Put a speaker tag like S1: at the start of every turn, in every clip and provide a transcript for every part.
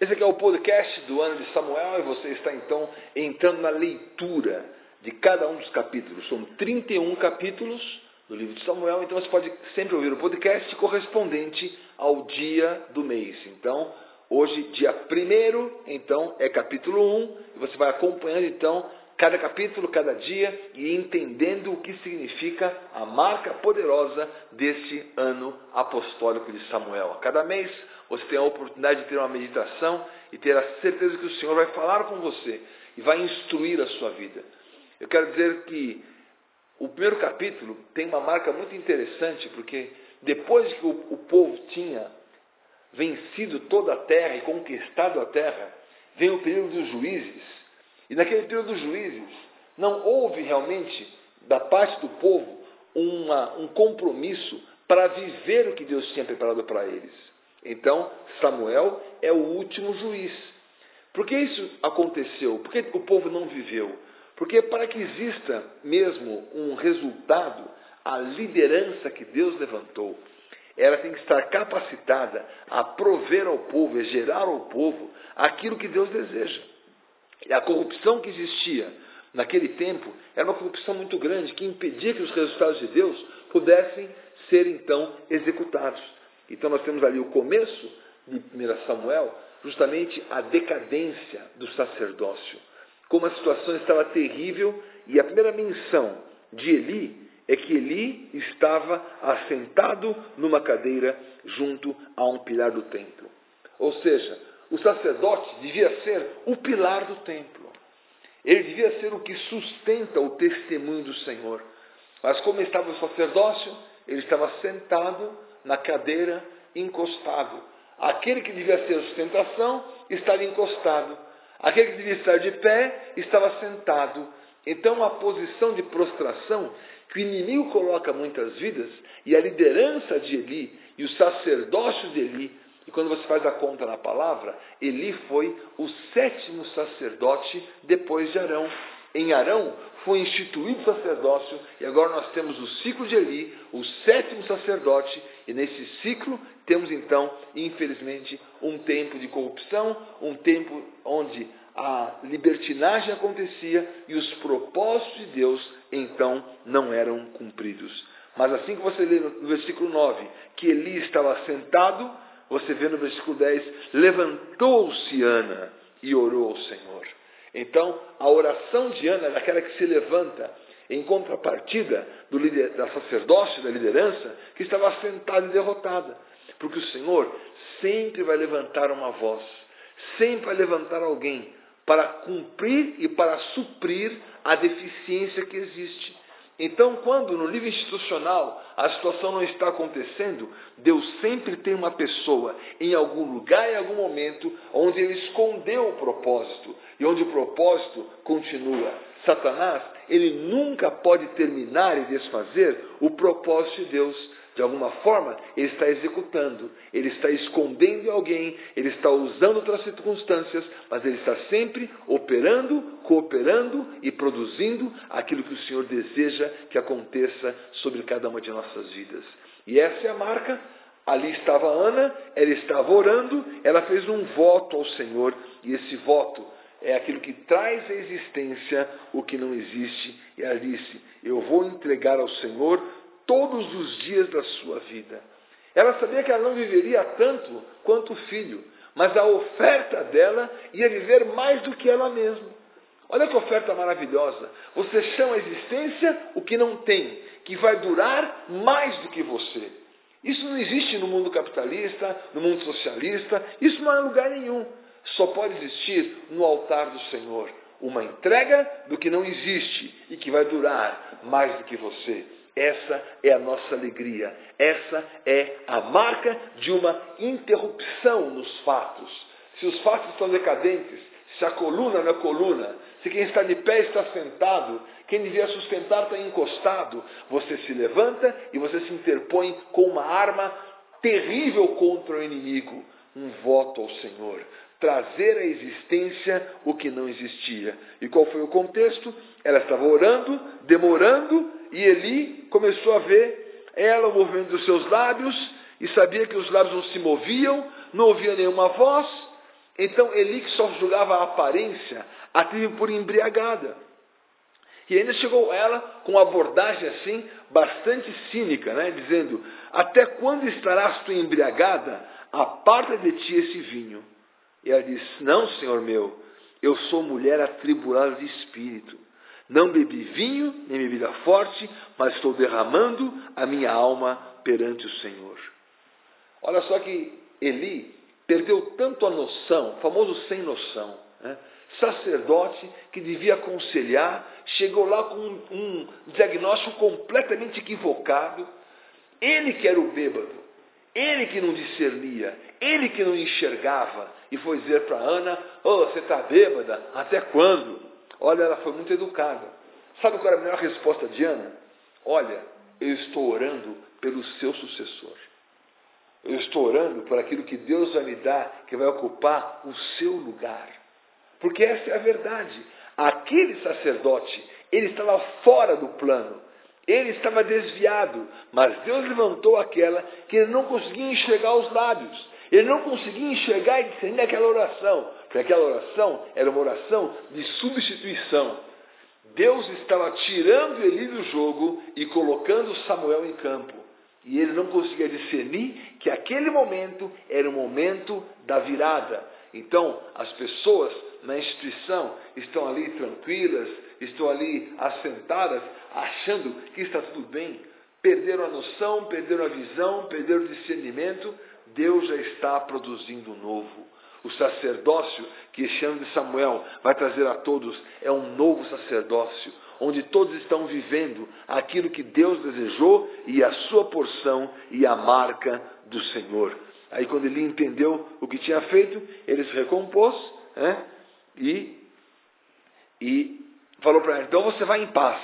S1: Esse aqui é o podcast do ano de Samuel e você está então entrando na leitura de cada um dos capítulos. São 31 capítulos do livro de Samuel, então você pode sempre ouvir o podcast correspondente ao dia do mês. Então, hoje, dia 1 então é capítulo 1, e você vai acompanhando então cada capítulo, cada dia e entendendo o que significa a marca poderosa desse ano apostólico de Samuel. A cada mês você tem a oportunidade de ter uma meditação e ter a certeza que o Senhor vai falar com você e vai instruir a sua vida. Eu quero dizer que o primeiro capítulo tem uma marca muito interessante, porque depois que o, o povo tinha vencido toda a terra e conquistado a terra, vem o período dos juízes e naquele período dos juízes, não houve realmente, da parte do povo, uma, um compromisso para viver o que Deus tinha preparado para eles. Então, Samuel é o último juiz. Por que isso aconteceu? Por que o povo não viveu? Porque para que exista mesmo um resultado, a liderança que Deus levantou, ela tem que estar capacitada a prover ao povo, a gerar ao povo aquilo que Deus deseja. E a corrupção que existia naquele tempo era uma corrupção muito grande que impedia que os resultados de Deus pudessem ser então executados. Então nós temos ali o começo de 1 Samuel, justamente a decadência do sacerdócio. Como a situação estava terrível e a primeira menção de Eli é que Eli estava assentado numa cadeira junto a um pilar do templo. Ou seja, o sacerdote devia ser o pilar do templo. Ele devia ser o que sustenta o testemunho do Senhor. Mas como estava o sacerdócio, ele estava sentado na cadeira, encostado. Aquele que devia ser a sustentação estava encostado. Aquele que devia estar de pé estava sentado. Então, a posição de prostração que o inimigo coloca muitas vidas, e a liderança de Eli e o sacerdócio de Eli e quando você faz a conta na palavra, Eli foi o sétimo sacerdote depois de Arão. Em Arão foi instituído sacerdócio e agora nós temos o ciclo de Eli, o sétimo sacerdote, e nesse ciclo temos então, infelizmente, um tempo de corrupção, um tempo onde a libertinagem acontecia e os propósitos de Deus então não eram cumpridos. Mas assim que você lê no versículo 9 que Eli estava sentado você vê no versículo 10: levantou-se Ana e orou ao Senhor. Então, a oração de Ana é aquela que se levanta em contrapartida do da sacerdócio, da liderança, que estava sentada e derrotada. Porque o Senhor sempre vai levantar uma voz, sempre vai levantar alguém para cumprir e para suprir a deficiência que existe. Então, quando no nível institucional a situação não está acontecendo, Deus sempre tem uma pessoa em algum lugar, em algum momento, onde ele escondeu o propósito e onde o propósito continua. Satanás, ele nunca pode terminar e desfazer o propósito de Deus. De alguma forma, ele está executando, ele está escondendo alguém, ele está usando outras circunstâncias, mas ele está sempre operando, cooperando e produzindo aquilo que o Senhor deseja que aconteça sobre cada uma de nossas vidas. E essa é a marca. Ali estava Ana, ela estava orando, ela fez um voto ao Senhor, e esse voto é aquilo que traz à existência o que não existe. E ela disse: Eu vou entregar ao Senhor todos os dias da sua vida. Ela sabia que ela não viveria tanto quanto o filho, mas a oferta dela ia viver mais do que ela mesma. Olha que oferta maravilhosa. Você chama a existência o que não tem, que vai durar mais do que você. Isso não existe no mundo capitalista, no mundo socialista, isso não é lugar nenhum. Só pode existir no altar do Senhor. Uma entrega do que não existe e que vai durar mais do que você. Essa é a nossa alegria. Essa é a marca de uma interrupção nos fatos. Se os fatos estão decadentes, se a coluna não é coluna, se quem está de pé está sentado, quem devia sustentar está encostado, você se levanta e você se interpõe com uma arma terrível contra o inimigo. Um voto ao Senhor. Trazer à existência o que não existia. E qual foi o contexto? Ela estava orando, demorando, e Eli começou a ver ela movendo os seus lábios e sabia que os lábios não se moviam, não ouvia nenhuma voz. Então Eli, que só julgava a aparência, a teve por embriagada. E ainda chegou ela com uma abordagem assim, bastante cínica, né? dizendo: Até quando estarás tu embriagada? Aparta de ti esse vinho. E ela disse: Não, senhor meu, eu sou mulher atribulada de espírito. Não bebi vinho, nem bebida forte, mas estou derramando a minha alma perante o Senhor. Olha só que Eli perdeu tanto a noção, famoso sem noção. Né? Sacerdote que devia aconselhar, chegou lá com um, um diagnóstico completamente equivocado. Ele que era o bêbado, ele que não discernia, ele que não enxergava, e foi dizer para Ana: Oh, você está bêbada? Até quando? Olha, ela foi muito educada. Sabe qual era a melhor resposta de Ana? Olha, eu estou orando pelo seu sucessor. Eu estou orando por aquilo que Deus vai me dar, que vai ocupar o seu lugar. Porque essa é a verdade. Aquele sacerdote, ele estava fora do plano. Ele estava desviado, mas Deus levantou aquela que ele não conseguia enxergar os lábios. Ele não conseguia enxergar e discernir aquela oração, porque aquela oração era uma oração de substituição. Deus estava tirando Eli do jogo e colocando Samuel em campo. E ele não conseguia discernir que aquele momento era o momento da virada. Então, as pessoas na instituição estão ali tranquilas, estão ali assentadas, achando que está tudo bem. Perderam a noção, perderam a visão, perderam o discernimento. Deus já está produzindo um novo. O sacerdócio que ano de Samuel vai trazer a todos é um novo sacerdócio, onde todos estão vivendo aquilo que Deus desejou e a sua porção e a marca do Senhor. Aí quando ele entendeu o que tinha feito, ele se recompôs né? E, e falou para ela, então você vai em paz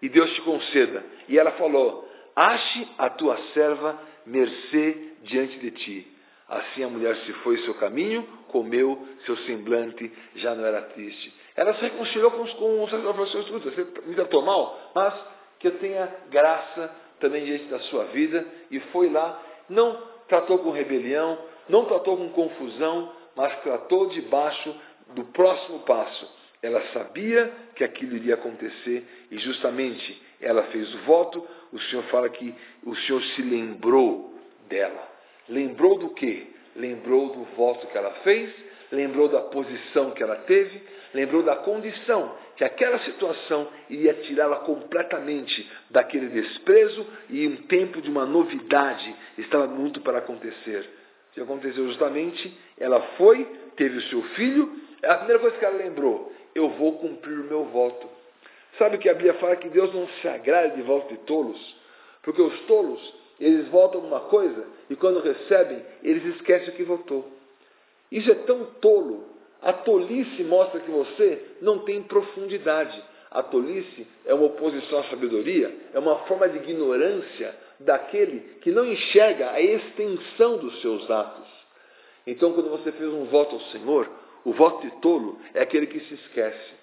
S1: e Deus te conceda. E ela falou, ache a tua serva mercê diante de ti. Assim a mulher se foi seu caminho, comeu, seu semblante já não era triste. Ela se reconciliou com, com o sacerdote, escuta, você me tratou mal, mas que eu tenha graça também diante da sua vida, e foi lá, não tratou com rebelião, não tratou com confusão, mas tratou debaixo do próximo passo. Ela sabia que aquilo iria acontecer e justamente ela fez o voto. O Senhor fala que o Senhor se lembrou dela. Lembrou do quê? Lembrou do voto que ela fez, lembrou da posição que ela teve, lembrou da condição que aquela situação iria tirá-la completamente daquele desprezo e um tempo de uma novidade estava muito para acontecer. Que aconteceu justamente? Ela foi, teve o seu filho, a primeira coisa que ela lembrou, eu vou cumprir o meu voto. Sabe que a Bíblia fala que Deus não se agrada de voto de tolos? Porque os tolos, eles votam uma coisa e quando recebem, eles esquecem o que votou. Isso é tão tolo. A tolice mostra que você não tem profundidade. A tolice é uma oposição à sabedoria, é uma forma de ignorância daquele que não enxerga a extensão dos seus atos. Então, quando você fez um voto ao Senhor, o voto de tolo é aquele que se esquece.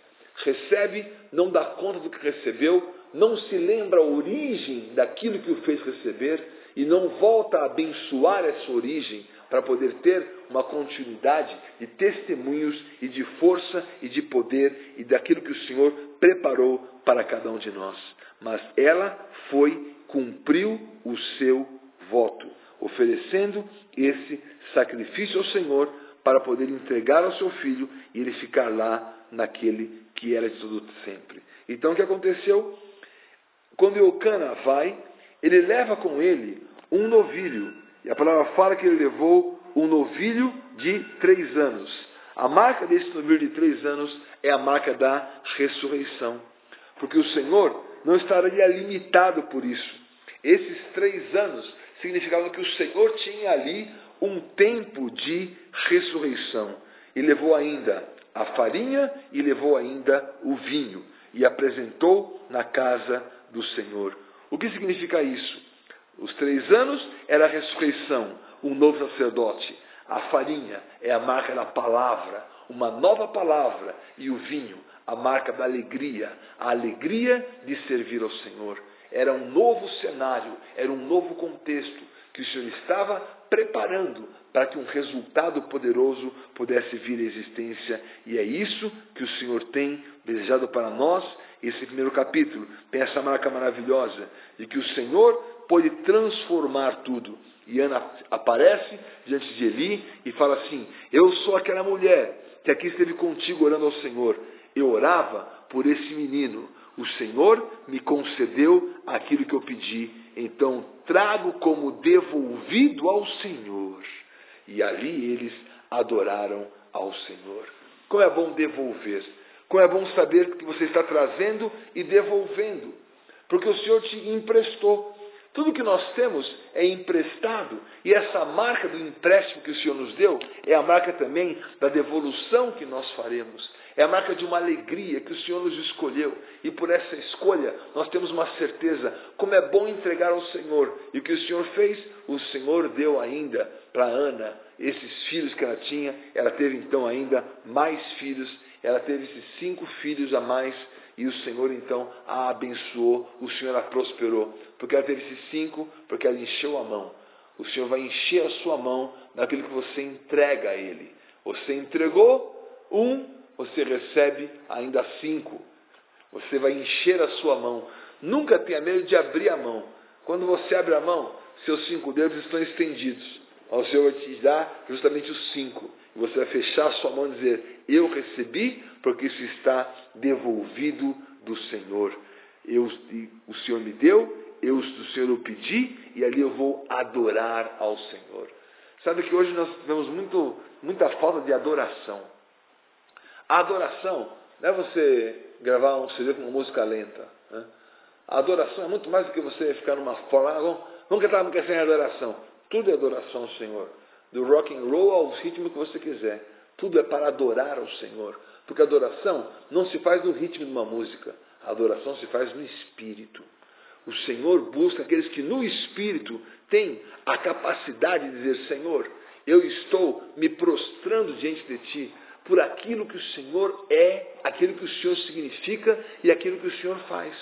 S1: Recebe, não dá conta do que recebeu, não se lembra a origem daquilo que o fez receber e não volta a abençoar essa origem para poder ter uma continuidade de testemunhos e de força e de poder e daquilo que o Senhor preparou para cada um de nós. Mas ela foi, cumpriu o seu voto, oferecendo esse sacrifício ao Senhor para poder entregar ao seu filho e ele ficar lá naquele que era de tudo sempre. Então o que aconteceu? Quando Eucana vai, ele leva com ele um novilho. E a palavra fala que ele levou um novilho de três anos. A marca desse novilho de três anos é a marca da ressurreição. Porque o Senhor não estaria limitado por isso. Esses três anos significavam que o Senhor tinha ali um tempo de ressurreição. E levou ainda a farinha e levou ainda o vinho. E apresentou na casa do Senhor. O que significa isso? Os três anos era a ressurreição, um novo sacerdote. A farinha é a marca da palavra, uma nova palavra. E o vinho, a marca da alegria, a alegria de servir ao Senhor. Era um novo cenário, era um novo contexto. que o Senhor estava preparando para que um resultado poderoso pudesse vir à existência. E é isso que o Senhor tem desejado para nós. Esse primeiro capítulo tem essa marca maravilhosa de que o Senhor pode transformar tudo. E Ana aparece diante de Eli e fala assim: Eu sou aquela mulher que aqui esteve contigo orando ao Senhor. Eu orava por esse menino. O Senhor me concedeu aquilo que eu pedi. Então trago como devolvido ao Senhor. E ali eles adoraram ao Senhor. Como é bom devolver. Como é bom saber que você está trazendo e devolvendo. Porque o Senhor te emprestou. Tudo que nós temos é emprestado, e essa marca do empréstimo que o Senhor nos deu é a marca também da devolução que nós faremos. É a marca de uma alegria que o Senhor nos escolheu, e por essa escolha nós temos uma certeza, como é bom entregar ao Senhor. E o que o Senhor fez? O Senhor deu ainda para Ana esses filhos que ela tinha, ela teve então ainda mais filhos, ela teve esses cinco filhos a mais e o Senhor então a abençoou, o Senhor a prosperou. Porque ela teve esses cinco, porque ela encheu a mão. O Senhor vai encher a sua mão naquilo que você entrega a Ele. Você entregou um, você recebe ainda cinco. Você vai encher a sua mão. Nunca tenha medo de abrir a mão. Quando você abre a mão, seus cinco dedos estão estendidos. O Senhor vai te dar justamente os cinco. Você vai fechar sua mão e dizer: Eu recebi, porque isso está devolvido do Senhor. Eu, o Senhor me deu, eu do Senhor eu pedi, e ali eu vou adorar ao Senhor. Sabe que hoje nós temos muito, muita falta de adoração. A adoração não é você gravar um CD com uma música lenta. Né? A adoração é muito mais do que você ficar numa forma. Ah, vamos, vamos cantar uma música sem adoração. Tudo é adoração ao Senhor. Do rock and roll ao ritmo que você quiser. Tudo é para adorar ao Senhor. Porque a adoração não se faz no ritmo de uma música. A adoração se faz no espírito. O Senhor busca aqueles que no espírito têm a capacidade de dizer: Senhor, eu estou me prostrando diante de ti por aquilo que o Senhor é, aquilo que o Senhor significa e aquilo que o Senhor faz.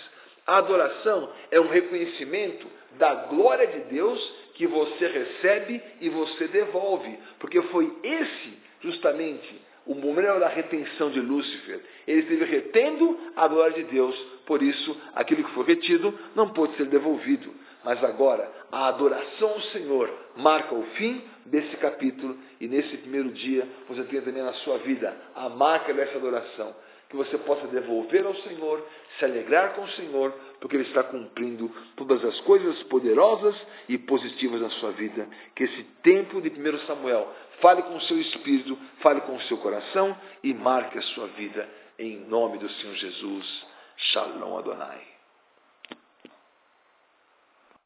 S1: A adoração é um reconhecimento da glória de Deus que você recebe e você devolve, porque foi esse justamente o momento da retenção de Lúcifer. Ele esteve retendo a glória de Deus, por isso aquilo que foi retido não pôde ser devolvido. Mas agora, a adoração ao Senhor marca o fim desse capítulo e nesse primeiro dia você tem também na sua vida a marca dessa adoração que você possa devolver ao Senhor, se alegrar com o Senhor, porque Ele está cumprindo todas as coisas poderosas e positivas na sua vida. Que esse tempo de 1 Samuel fale com o seu espírito, fale com o seu coração e marque a sua vida em nome do Senhor Jesus. Shalom Adonai.